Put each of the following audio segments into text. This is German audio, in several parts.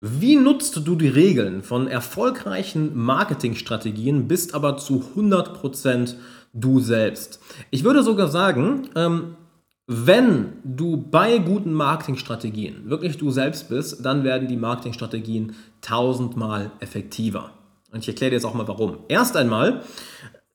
Wie nutzt du die Regeln von erfolgreichen Marketingstrategien, bist aber zu 100% du selbst? Ich würde sogar sagen, ähm, wenn du bei guten Marketingstrategien wirklich du selbst bist, dann werden die Marketingstrategien tausendmal effektiver. Und ich erkläre dir jetzt auch mal warum. Erst einmal,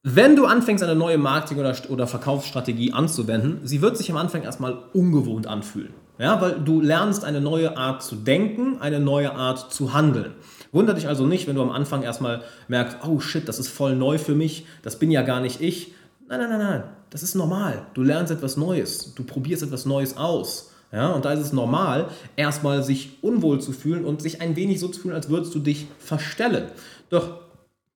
wenn du anfängst, eine neue Marketing- oder, oder Verkaufsstrategie anzuwenden, sie wird sich am Anfang erstmal ungewohnt anfühlen. Ja, weil du lernst eine neue Art zu denken, eine neue Art zu handeln. Wunder dich also nicht, wenn du am Anfang erstmal merkst, oh shit, das ist voll neu für mich, das bin ja gar nicht ich. Nein, nein, nein, nein, das ist normal. Du lernst etwas Neues, du probierst etwas Neues aus. Ja, und da ist es normal, erstmal sich unwohl zu fühlen und sich ein wenig so zu fühlen, als würdest du dich verstellen. Doch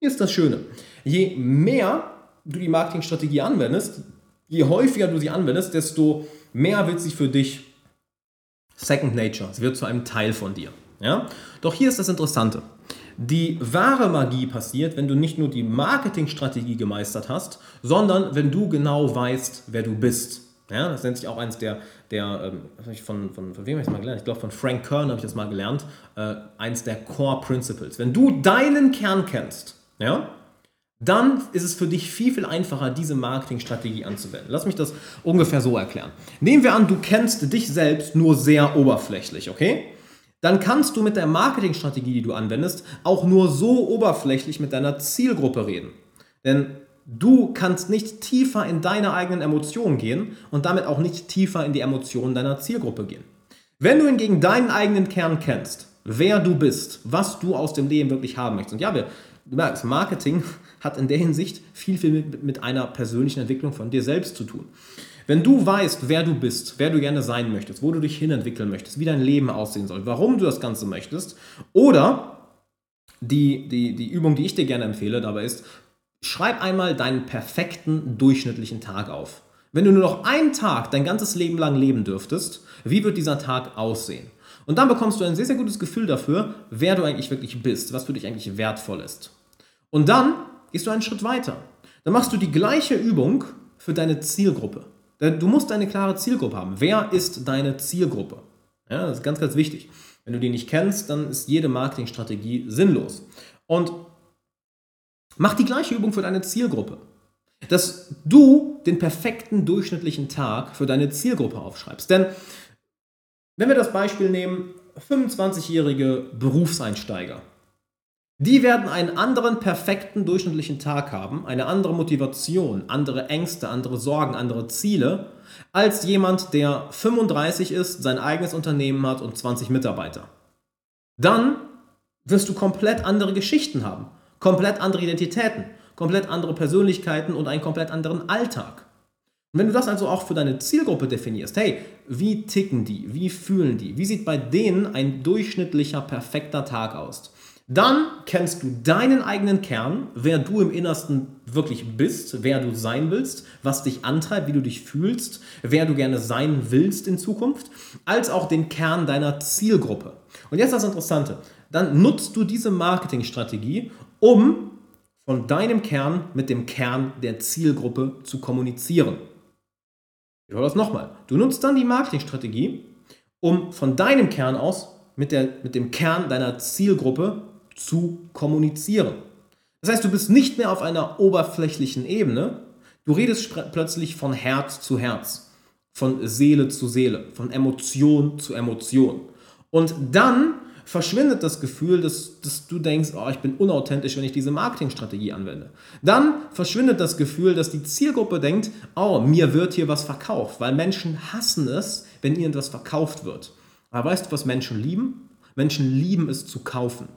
hier ist das Schöne. Je mehr du die Marketingstrategie anwendest, je häufiger du sie anwendest, desto mehr wird sie für dich Second Nature. Es wird zu einem Teil von dir. Ja? Doch hier ist das Interessante. Die wahre Magie passiert, wenn du nicht nur die Marketingstrategie gemeistert hast, sondern wenn du genau weißt, wer du bist. Ja, das nennt sich auch eines der, der ähm, von, von, von wem habe ich das mal gelernt? Ich glaube, von Frank Kern habe ich das mal gelernt. Äh, eins der Core Principles. Wenn du deinen Kern kennst, ja, dann ist es für dich viel, viel einfacher, diese Marketingstrategie anzuwenden. Lass mich das ungefähr so erklären. Nehmen wir an, du kennst dich selbst nur sehr oberflächlich, okay? Dann kannst du mit der Marketingstrategie, die du anwendest, auch nur so oberflächlich mit deiner Zielgruppe reden. Denn du kannst nicht tiefer in deine eigenen Emotionen gehen und damit auch nicht tiefer in die Emotionen deiner Zielgruppe gehen. Wenn du hingegen deinen eigenen Kern kennst, wer du bist, was du aus dem Leben wirklich haben möchtest. Und ja, wir, du merkst, Marketing hat in der Hinsicht viel, viel mit, mit einer persönlichen Entwicklung von dir selbst zu tun. Wenn du weißt, wer du bist, wer du gerne sein möchtest, wo du dich hinentwickeln möchtest, wie dein Leben aussehen soll, warum du das Ganze möchtest, oder die, die, die Übung, die ich dir gerne empfehle, dabei ist, schreib einmal deinen perfekten durchschnittlichen Tag auf. Wenn du nur noch einen Tag dein ganzes Leben lang leben dürftest, wie wird dieser Tag aussehen? Und dann bekommst du ein sehr, sehr gutes Gefühl dafür, wer du eigentlich wirklich bist, was für dich eigentlich wertvoll ist. Und dann gehst du einen Schritt weiter. Dann machst du die gleiche Übung für deine Zielgruppe. Du musst eine klare Zielgruppe haben. Wer ist deine Zielgruppe? Ja, das ist ganz, ganz wichtig. Wenn du die nicht kennst, dann ist jede Marketingstrategie sinnlos. Und mach die gleiche Übung für deine Zielgruppe. Dass du den perfekten durchschnittlichen Tag für deine Zielgruppe aufschreibst. Denn wenn wir das Beispiel nehmen, 25-jährige Berufseinsteiger, die werden einen anderen perfekten durchschnittlichen Tag haben, eine andere Motivation, andere Ängste, andere Sorgen, andere Ziele, als jemand, der 35 ist, sein eigenes Unternehmen hat und 20 Mitarbeiter. Dann wirst du komplett andere Geschichten haben, komplett andere Identitäten, komplett andere Persönlichkeiten und einen komplett anderen Alltag. Und wenn du das also auch für deine Zielgruppe definierst, hey, wie ticken die, wie fühlen die, wie sieht bei denen ein durchschnittlicher perfekter Tag aus? Dann kennst du deinen eigenen Kern, wer du im Innersten wirklich bist, wer du sein willst, was dich antreibt, wie du dich fühlst, wer du gerne sein willst in Zukunft, als auch den Kern deiner Zielgruppe. Und jetzt das Interessante. Dann nutzt du diese Marketingstrategie, um von deinem Kern mit dem Kern der Zielgruppe zu kommunizieren. Ich höre das nochmal. Du nutzt dann die Marketingstrategie, um von deinem Kern aus mit, der, mit dem Kern deiner Zielgruppe zu kommunizieren. Das heißt, du bist nicht mehr auf einer oberflächlichen Ebene, du redest plötzlich von Herz zu Herz, von Seele zu Seele, von Emotion zu Emotion. Und dann verschwindet das Gefühl, dass, dass du denkst, oh, ich bin unauthentisch, wenn ich diese Marketingstrategie anwende. Dann verschwindet das Gefühl, dass die Zielgruppe denkt, oh, mir wird hier was verkauft, weil Menschen hassen es, wenn ihnen etwas verkauft wird. Aber weißt du, was Menschen lieben? Menschen lieben es zu kaufen.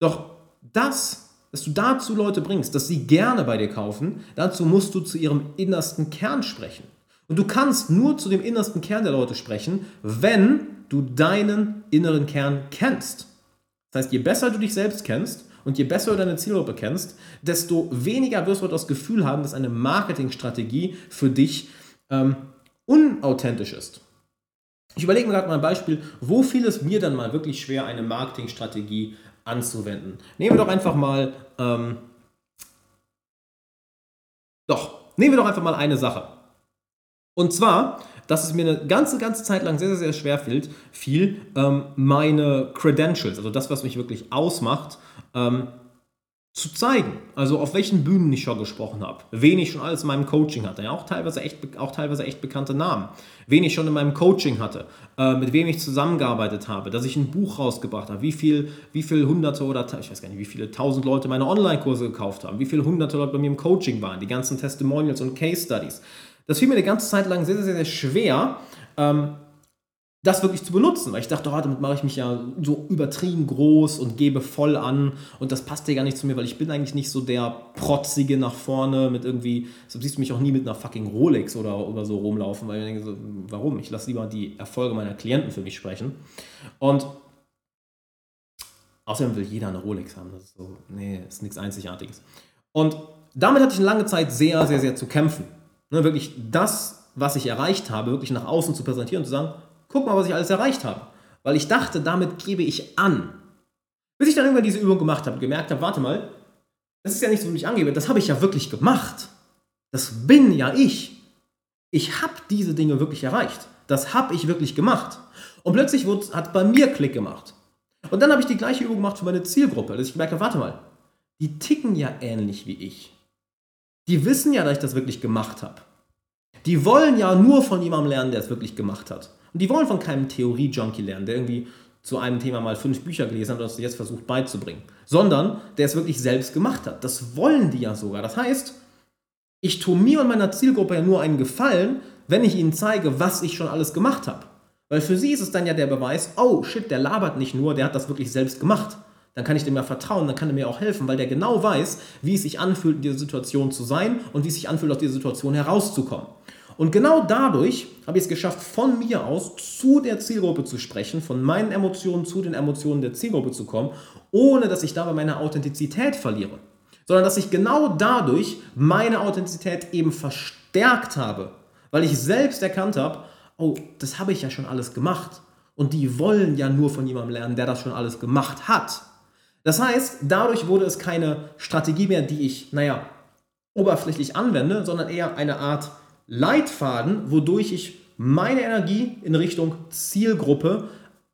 Doch das, dass du dazu Leute bringst, dass sie gerne bei dir kaufen, dazu musst du zu ihrem innersten Kern sprechen. Und du kannst nur zu dem innersten Kern der Leute sprechen, wenn du deinen inneren Kern kennst. Das heißt, je besser du dich selbst kennst und je besser du deine Zielgruppe kennst, desto weniger wirst du das Gefühl haben, dass eine Marketingstrategie für dich ähm, unauthentisch ist. Ich überlege mir gerade mal ein Beispiel, wo fiel es mir dann mal wirklich schwer, eine Marketingstrategie anzuwenden. Nehmen wir doch einfach mal, ähm, doch, nehmen wir doch einfach mal eine Sache. Und zwar, dass es mir eine ganze, ganze Zeit lang sehr, sehr, sehr schwer fiel, ähm, meine Credentials, also das, was mich wirklich ausmacht, ähm, zu zeigen. Also auf welchen Bühnen ich schon gesprochen habe, wen ich schon alles in meinem Coaching hatte, ja, auch teilweise echt, auch teilweise echt bekannte Namen, wen ich schon in meinem Coaching hatte, äh, mit wem ich zusammengearbeitet habe, dass ich ein Buch rausgebracht habe, wie viel, wie viel hunderte oder ich weiß gar nicht, wie viele tausend Leute meine Online-Kurse gekauft haben, wie viele hunderte Leute bei mir im Coaching waren, die ganzen Testimonials und Case Studies. Das fiel mir eine ganze Zeit lang sehr, sehr, sehr schwer. Ähm, das wirklich zu benutzen, weil ich dachte, oh, damit mache ich mich ja so übertrieben groß und gebe voll an und das passt ja gar nicht zu mir, weil ich bin eigentlich nicht so der protzige nach vorne mit irgendwie, so siehst du mich auch nie mit einer fucking Rolex oder, oder so rumlaufen, weil ich denke so, warum? Ich lasse lieber die Erfolge meiner Klienten für mich sprechen und außerdem will jeder eine Rolex haben, das ist so, nee, ist nichts Einzigartiges. Und damit hatte ich eine lange Zeit sehr, sehr, sehr zu kämpfen. Ne, wirklich das, was ich erreicht habe, wirklich nach außen zu präsentieren und zu sagen, guck mal, was ich alles erreicht habe. Weil ich dachte, damit gebe ich an. Bis ich dann irgendwann diese Übung gemacht habe und gemerkt habe, warte mal, das ist ja nicht so, wie ich angebe, das habe ich ja wirklich gemacht. Das bin ja ich. Ich habe diese Dinge wirklich erreicht. Das habe ich wirklich gemacht. Und plötzlich hat es bei mir Klick gemacht. Und dann habe ich die gleiche Übung gemacht für meine Zielgruppe, dass ich gemerkt habe, warte mal, die ticken ja ähnlich wie ich. Die wissen ja, dass ich das wirklich gemacht habe. Die wollen ja nur von jemandem lernen, der es wirklich gemacht hat. Und die wollen von keinem Theorie-Junkie lernen, der irgendwie zu einem Thema mal fünf Bücher gelesen hat und das jetzt versucht beizubringen, sondern der es wirklich selbst gemacht hat. Das wollen die ja sogar. Das heißt, ich tue mir und meiner Zielgruppe ja nur einen Gefallen, wenn ich ihnen zeige, was ich schon alles gemacht habe. Weil für sie ist es dann ja der Beweis, oh shit, der labert nicht nur, der hat das wirklich selbst gemacht. Dann kann ich dem ja vertrauen, dann kann er mir auch helfen, weil der genau weiß, wie es sich anfühlt, in dieser Situation zu sein und wie es sich anfühlt, aus dieser Situation herauszukommen. Und genau dadurch habe ich es geschafft, von mir aus zu der Zielgruppe zu sprechen, von meinen Emotionen zu den Emotionen der Zielgruppe zu kommen, ohne dass ich dabei meine Authentizität verliere. Sondern dass ich genau dadurch meine Authentizität eben verstärkt habe, weil ich selbst erkannt habe, oh, das habe ich ja schon alles gemacht. Und die wollen ja nur von jemandem lernen, der das schon alles gemacht hat. Das heißt, dadurch wurde es keine Strategie mehr, die ich, naja, oberflächlich anwende, sondern eher eine Art Leitfaden, wodurch ich meine Energie in Richtung Zielgruppe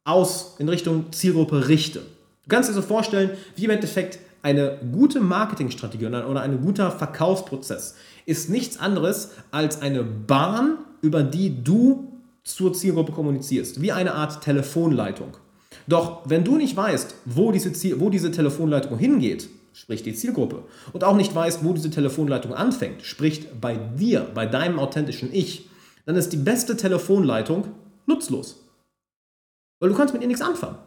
aus, in Richtung Zielgruppe richte. Du kannst dir so vorstellen, wie im Endeffekt eine gute Marketingstrategie oder ein guter Verkaufsprozess ist nichts anderes als eine Bahn, über die du zur Zielgruppe kommunizierst, wie eine Art Telefonleitung. Doch wenn du nicht weißt, wo diese, Ziel, wo diese Telefonleitung hingeht, sprich die Zielgruppe, und auch nicht weißt, wo diese Telefonleitung anfängt, sprich bei dir, bei deinem authentischen Ich, dann ist die beste Telefonleitung nutzlos. Weil du kannst mit ihr nichts anfangen.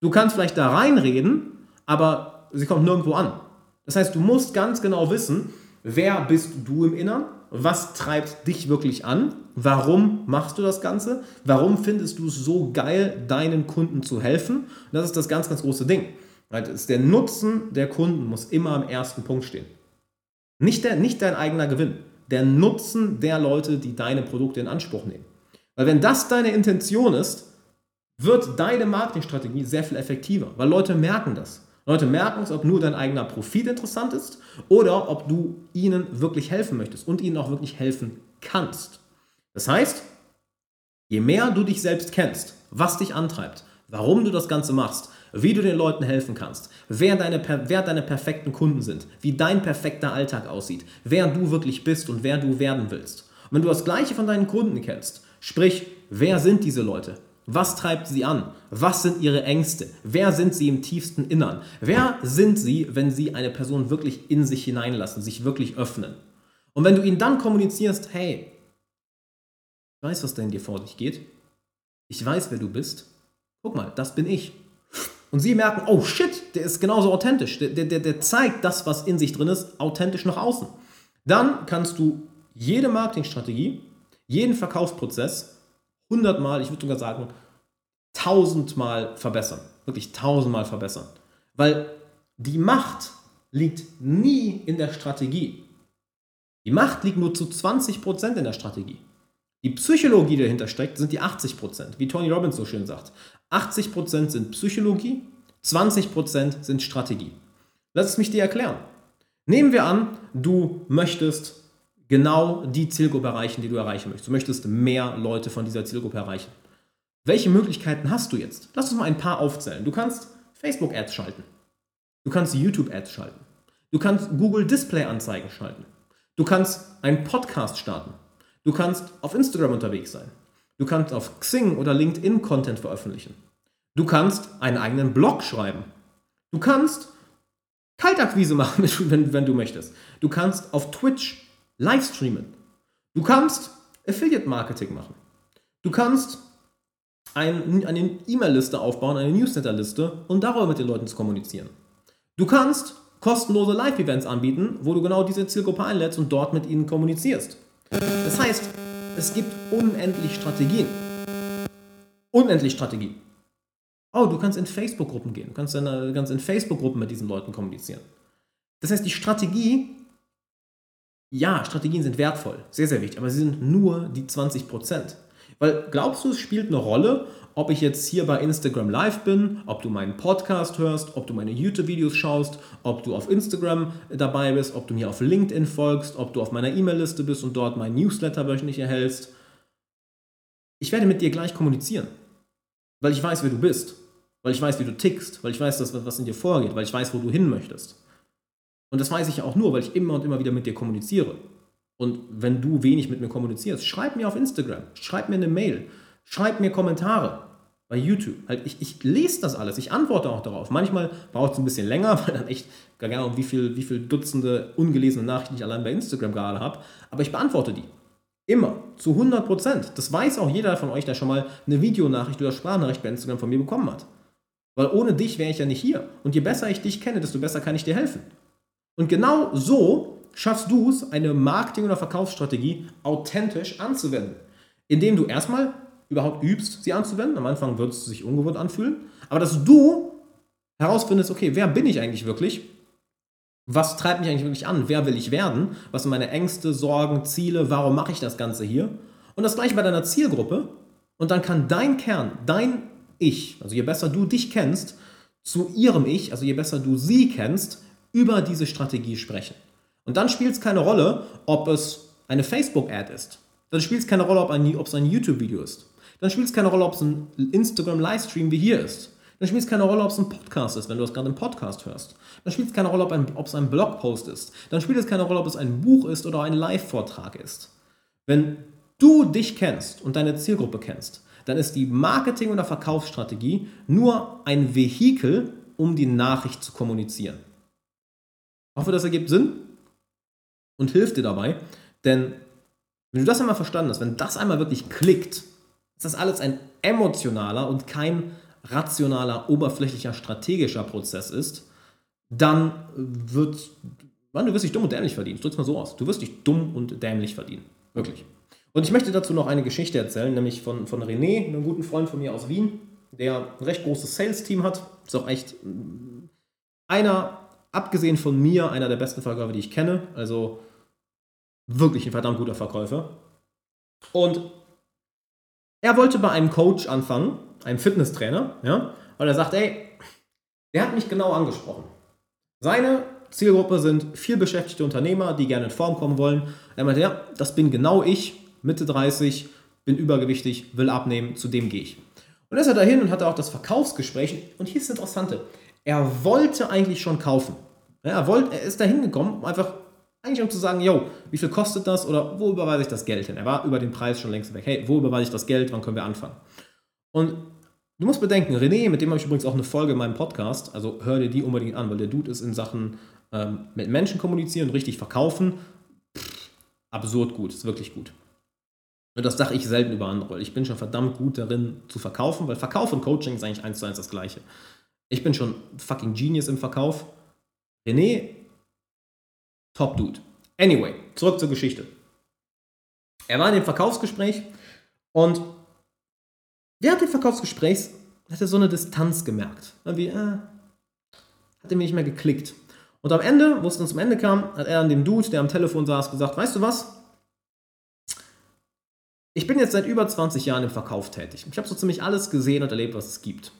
Du kannst vielleicht da reinreden, aber sie kommt nirgendwo an. Das heißt, du musst ganz genau wissen, wer bist du im Innern, was treibt dich wirklich an, warum machst du das Ganze, warum findest du es so geil, deinen Kunden zu helfen. Und das ist das ganz, ganz große Ding. Der Nutzen der Kunden muss immer am ersten Punkt stehen. Nicht, der, nicht dein eigener Gewinn, der Nutzen der Leute, die deine Produkte in Anspruch nehmen. Weil wenn das deine Intention ist, wird deine Marketingstrategie sehr viel effektiver, weil Leute merken das. Leute merken es, ob nur dein eigener Profit interessant ist oder ob du ihnen wirklich helfen möchtest und ihnen auch wirklich helfen kannst. Das heißt, je mehr du dich selbst kennst, was dich antreibt, warum du das Ganze machst, wie du den Leuten helfen kannst, wer deine, wer deine perfekten Kunden sind, wie dein perfekter Alltag aussieht, wer du wirklich bist und wer du werden willst. Und wenn du das Gleiche von deinen Kunden kennst, sprich, wer sind diese Leute? Was treibt sie an? Was sind ihre Ängste? Wer sind sie im tiefsten Innern? Wer sind sie, wenn sie eine Person wirklich in sich hineinlassen, sich wirklich öffnen? Und wenn du ihnen dann kommunizierst, hey, ich weiß, was da in dir vor sich geht, ich weiß, wer du bist, guck mal, das bin ich. Und sie merken, oh shit, der ist genauso authentisch. Der, der, der zeigt das, was in sich drin ist, authentisch nach außen. Dann kannst du jede Marketingstrategie, jeden Verkaufsprozess hundertmal, ich würde sogar sagen, tausendmal verbessern. Wirklich tausendmal verbessern. Weil die Macht liegt nie in der Strategie. Die Macht liegt nur zu 20% in der Strategie. Die Psychologie, die dahinter steckt, sind die 80%, wie Tony Robbins so schön sagt. 80% sind Psychologie, 20% sind Strategie. Lass es mich dir erklären. Nehmen wir an, du möchtest genau die Zielgruppe erreichen, die du erreichen möchtest. Du möchtest mehr Leute von dieser Zielgruppe erreichen. Welche Möglichkeiten hast du jetzt? Lass uns mal ein paar aufzählen. Du kannst Facebook-Ads schalten. Du kannst YouTube-Ads schalten. Du kannst Google Display-Anzeigen schalten. Du kannst einen Podcast starten. Du kannst auf Instagram unterwegs sein. Du kannst auf Xing oder LinkedIn Content veröffentlichen. Du kannst einen eigenen Blog schreiben. Du kannst Kaltakquise machen, wenn, wenn du möchtest. Du kannst auf Twitch live streamen. Du kannst Affiliate Marketing machen. Du kannst ein, eine E-Mail-Liste aufbauen, eine Newsletter-Liste und darüber mit den Leuten zu kommunizieren. Du kannst kostenlose Live-Events anbieten, wo du genau diese Zielgruppe einlädst und dort mit ihnen kommunizierst. Das heißt, es gibt unendlich Strategien. Unendlich Strategien. Oh, du kannst in Facebook-Gruppen gehen. Du kannst in, kannst in Facebook-Gruppen mit diesen Leuten kommunizieren. Das heißt, die Strategie, ja, Strategien sind wertvoll, sehr, sehr wichtig, aber sie sind nur die 20 Prozent. Weil glaubst du, es spielt eine Rolle, ob ich jetzt hier bei Instagram live bin, ob du meinen Podcast hörst, ob du meine YouTube-Videos schaust, ob du auf Instagram dabei bist, ob du mir auf LinkedIn folgst, ob du auf meiner E-Mail-Liste bist und dort mein Newsletter wöchentlich erhältst. Ich werde mit dir gleich kommunizieren, weil ich weiß, wer du bist, weil ich weiß, wie du tickst, weil ich weiß, was in dir vorgeht, weil ich weiß, wo du hin möchtest. Und das weiß ich auch nur, weil ich immer und immer wieder mit dir kommuniziere. Und wenn du wenig mit mir kommunizierst, schreib mir auf Instagram, schreib mir eine Mail, schreib mir Kommentare bei YouTube. Halt, ich, ich lese das alles, ich antworte auch darauf. Manchmal braucht es ein bisschen länger, weil dann echt, gar keine Ahnung, wie viele wie viel Dutzende ungelesene Nachrichten ich allein bei Instagram gerade habe. Aber ich beantworte die. Immer. Zu 100 Prozent. Das weiß auch jeder von euch, der schon mal eine Videonachricht oder Sprachnachricht bei Instagram von mir bekommen hat. Weil ohne dich wäre ich ja nicht hier. Und je besser ich dich kenne, desto besser kann ich dir helfen. Und genau so schaffst du es, eine Marketing- oder Verkaufsstrategie authentisch anzuwenden. Indem du erstmal überhaupt übst, sie anzuwenden. Am Anfang wird es sich ungewohnt anfühlen. Aber dass du herausfindest, okay, wer bin ich eigentlich wirklich? Was treibt mich eigentlich wirklich an? Wer will ich werden? Was sind meine Ängste, Sorgen, Ziele? Warum mache ich das Ganze hier? Und das gleiche bei deiner Zielgruppe. Und dann kann dein Kern, dein Ich, also je besser du dich kennst, zu ihrem Ich, also je besser du sie kennst, über diese Strategie sprechen. Und dann spielt es keine Rolle, ob es eine Facebook-Ad ist. Dann spielt es keine Rolle, ob, ein, ob es ein YouTube-Video ist. Dann spielt es keine Rolle, ob es ein Instagram-Livestream wie hier ist. Dann spielt es keine Rolle, ob es ein Podcast ist, wenn du das gerade im Podcast hörst. Dann spielt es keine Rolle, ob, ein, ob es ein Blogpost ist. Dann spielt es keine Rolle, ob es ein Buch ist oder ein Live-Vortrag ist. Wenn du dich kennst und deine Zielgruppe kennst, dann ist die Marketing- oder Verkaufsstrategie nur ein Vehikel, um die Nachricht zu kommunizieren. Ich hoffe, das ergibt Sinn und hilft dir dabei. Denn wenn du das einmal verstanden hast, wenn das einmal wirklich klickt, ist das alles ein emotionaler und kein rationaler, oberflächlicher, strategischer Prozess ist, dann wird, man, du wirst dich dumm und dämlich verdienen. Ich drück's mal so aus. Du wirst dich dumm und dämlich verdienen. Wirklich. Und ich möchte dazu noch eine Geschichte erzählen, nämlich von, von René, einem guten Freund von mir aus Wien, der ein recht großes Sales-Team hat. Ist auch echt einer abgesehen von mir, einer der besten Verkäufer, die ich kenne. Also wirklich ein verdammt guter Verkäufer. Und er wollte bei einem Coach anfangen, einem Fitnesstrainer, ja, weil er sagt, ey, der hat mich genau angesprochen. Seine Zielgruppe sind viel beschäftigte Unternehmer, die gerne in Form kommen wollen. Er meinte, ja, das bin genau ich, Mitte 30, bin übergewichtig, will abnehmen, zu dem gehe ich. Und ist er dahin und hatte auch das Verkaufsgespräch. Und hier ist das Interessante. Er wollte eigentlich schon kaufen. er, wollte, er ist da hingekommen, einfach eigentlich um zu sagen, yo, wie viel kostet das oder wo überweise ich das Geld hin? Er war über den Preis schon längst weg. Hey, wo überweise ich das Geld? Wann können wir anfangen? Und du musst bedenken, René, mit dem habe ich übrigens auch eine Folge in meinem Podcast, also hör dir die unbedingt an, weil der Dude ist in Sachen ähm, mit Menschen kommunizieren und richtig verkaufen. Pff, absurd gut, ist wirklich gut. Und das sage ich selten über andere. Ich bin schon verdammt gut darin zu verkaufen, weil Verkauf und Coaching ist eigentlich eins zu eins das gleiche. Ich bin schon fucking Genius im Verkauf. René, top Dude. Anyway, zurück zur Geschichte. Er war in dem Verkaufsgespräch und während des Verkaufsgesprächs hat er so eine Distanz gemerkt. Irgendwie, äh, hat er mir nicht mehr geklickt. Und am Ende, wo es dann zum Ende kam, hat er an dem Dude, der am Telefon saß, gesagt, weißt du was? Ich bin jetzt seit über 20 Jahren im Verkauf tätig. Ich habe so ziemlich alles gesehen und erlebt, was es gibt.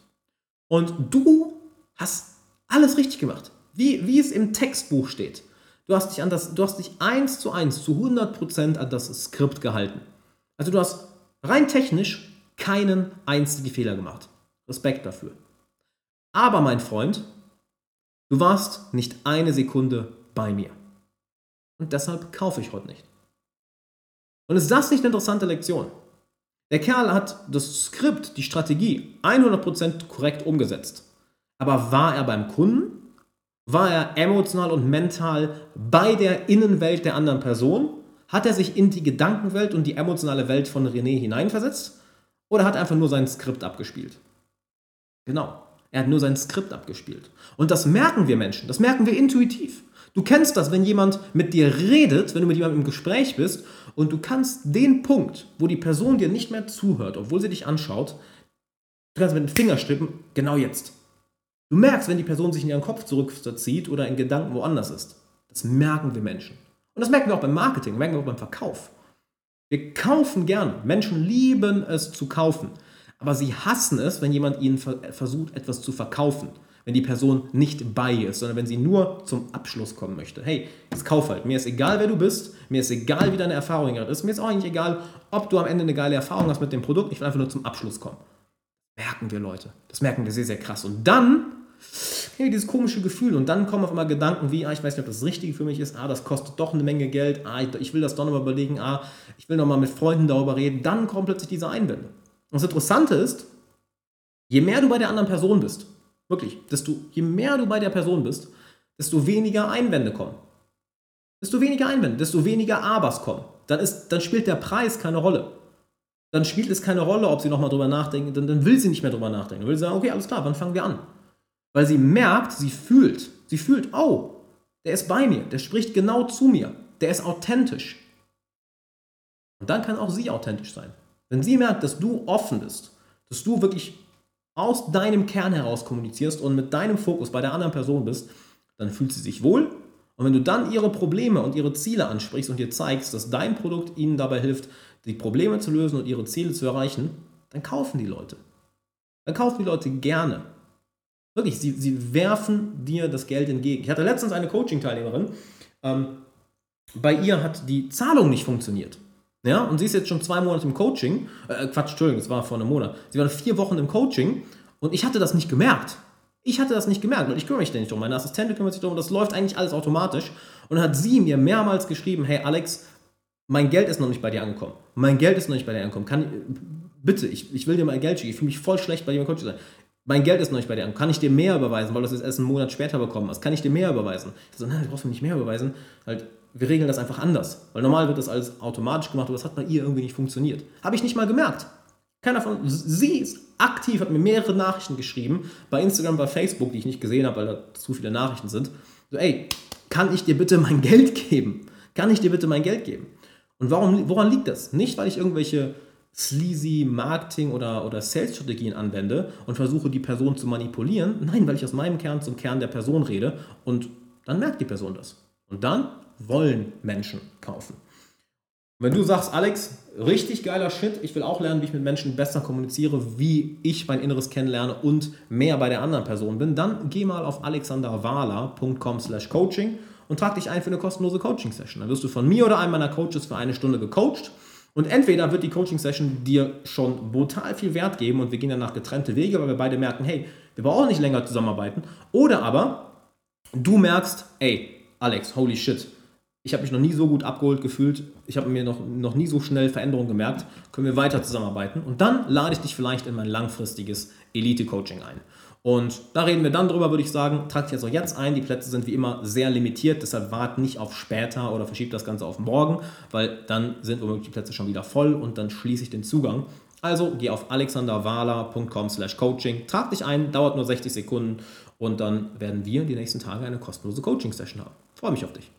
Und du hast alles richtig gemacht. Wie, wie es im Textbuch steht. Du hast dich an das, du hast dich eins zu eins, zu 100% an das Skript gehalten. Also du hast rein technisch keinen einzigen Fehler gemacht. Respekt dafür. Aber mein Freund, du warst nicht eine Sekunde bei mir. Und deshalb kaufe ich heute nicht. Und ist das nicht eine interessante Lektion? Der Kerl hat das Skript, die Strategie 100% korrekt umgesetzt. Aber war er beim Kunden? War er emotional und mental bei der Innenwelt der anderen Person? Hat er sich in die Gedankenwelt und die emotionale Welt von René hineinversetzt? Oder hat er einfach nur sein Skript abgespielt? Genau, er hat nur sein Skript abgespielt. Und das merken wir Menschen, das merken wir intuitiv. Du kennst das, wenn jemand mit dir redet, wenn du mit jemandem im Gespräch bist und du kannst den Punkt, wo die Person dir nicht mehr zuhört, obwohl sie dich anschaut, du kannst mit den Finger strippen, genau jetzt. Du merkst, wenn die Person sich in ihren Kopf zurückzieht oder in Gedanken woanders ist. Das merken wir Menschen. Und das merken wir auch beim Marketing, merken wir auch beim Verkauf. Wir kaufen gern. Menschen lieben es zu kaufen. Aber sie hassen es, wenn jemand ihnen versucht, etwas zu verkaufen wenn die Person nicht bei ist, sondern wenn sie nur zum Abschluss kommen möchte. Hey, jetzt kauf halt. Mir ist egal, wer du bist. Mir ist egal, wie deine Erfahrung gerade ist. Mir ist auch nicht egal, ob du am Ende eine geile Erfahrung hast mit dem Produkt. Ich will einfach nur zum Abschluss kommen. Merken wir, Leute. Das merken wir sehr, sehr krass. Und dann hey, dieses komische Gefühl. Und dann kommen auf einmal Gedanken wie, ah, ich weiß nicht, ob das Richtige für mich ist, ah, das kostet doch eine Menge Geld, ah, ich will das doch nochmal überlegen, ah, ich will nochmal mit Freunden darüber reden. Dann kommen plötzlich diese Einwände. Und das Interessante ist, je mehr du bei der anderen Person bist, Wirklich. Desto, je mehr du bei der Person bist, desto weniger Einwände kommen. Desto weniger Einwände, desto weniger Abers kommen. Dann, ist, dann spielt der Preis keine Rolle. Dann spielt es keine Rolle, ob sie nochmal drüber nachdenken. Dann, dann will sie nicht mehr drüber nachdenken. Dann will sie sagen, okay, alles klar, wann fangen wir an? Weil sie merkt, sie fühlt, sie fühlt, oh, der ist bei mir, der spricht genau zu mir, der ist authentisch. Und dann kann auch sie authentisch sein. Wenn sie merkt, dass du offen bist, dass du wirklich aus deinem Kern heraus kommunizierst und mit deinem Fokus bei der anderen Person bist, dann fühlt sie sich wohl. Und wenn du dann ihre Probleme und ihre Ziele ansprichst und ihr zeigst, dass dein Produkt ihnen dabei hilft, die Probleme zu lösen und ihre Ziele zu erreichen, dann kaufen die Leute. Dann kaufen die Leute gerne. Wirklich, sie, sie werfen dir das Geld entgegen. Ich hatte letztens eine Coaching-Teilnehmerin, ähm, bei ihr hat die Zahlung nicht funktioniert. Ja, und sie ist jetzt schon zwei Monate im Coaching. Äh, Quatsch, Entschuldigung, das war vor einem Monat. Sie war vier Wochen im Coaching und ich hatte das nicht gemerkt. Ich hatte das nicht gemerkt, weil ich kümmere mich da nicht drum. Meine Assistentin kümmert sich darum, das läuft eigentlich alles automatisch. Und dann hat sie mir mehrmals geschrieben: Hey Alex, mein Geld ist noch nicht bei dir angekommen. Mein Geld ist noch nicht bei dir angekommen. Kann, bitte, ich, ich will dir mein Geld schicken. Ich fühle mich voll schlecht, bei dir im Coaching zu sein. Mein Geld ist noch nicht bei dir. Kann ich dir mehr überweisen, weil du es erst einen Monat später bekommen hast? Kann ich dir mehr überweisen? Ich so, nein, brauchst mir nicht mehr überweisen. Halt, wir regeln das einfach anders. Weil normal wird das alles automatisch gemacht, aber das hat bei ihr irgendwie nicht funktioniert. Habe ich nicht mal gemerkt. Keiner von sie ist aktiv, hat mir mehrere Nachrichten geschrieben, bei Instagram, bei Facebook, die ich nicht gesehen habe, weil da zu viele Nachrichten sind. So, ey, kann ich dir bitte mein Geld geben? Kann ich dir bitte mein Geld geben? Und warum, woran liegt das? Nicht, weil ich irgendwelche sleazy Marketing- oder, oder Sales-Strategien anwende und versuche, die Person zu manipulieren. Nein, weil ich aus meinem Kern zum Kern der Person rede und dann merkt die Person das. Und dann wollen Menschen kaufen. Wenn du sagst, Alex, richtig geiler Shit, ich will auch lernen, wie ich mit Menschen besser kommuniziere, wie ich mein Inneres kennenlerne und mehr bei der anderen Person bin, dann geh mal auf alexanderwala.com slash coaching und trag dich ein für eine kostenlose Coaching-Session. Dann wirst du von mir oder einem meiner Coaches für eine Stunde gecoacht und entweder wird die Coaching-Session dir schon brutal viel Wert geben und wir gehen danach getrennte Wege, weil wir beide merken, hey, wir brauchen nicht länger zusammenarbeiten. Oder aber du merkst, ey, Alex, holy shit, ich habe mich noch nie so gut abgeholt gefühlt, ich habe mir noch, noch nie so schnell Veränderungen gemerkt, können wir weiter zusammenarbeiten und dann lade ich dich vielleicht in mein langfristiges Elite-Coaching ein. Und da reden wir dann drüber, würde ich sagen, trag dich jetzt auch jetzt ein. Die Plätze sind wie immer sehr limitiert, deshalb wart nicht auf später oder verschiebt das Ganze auf morgen, weil dann sind womöglich die Plätze schon wieder voll und dann schließe ich den Zugang. Also geh auf alexanderwala.com slash coaching, trag dich ein, dauert nur 60 Sekunden und dann werden wir die nächsten Tage eine kostenlose Coaching-Session haben. Freue mich auf dich.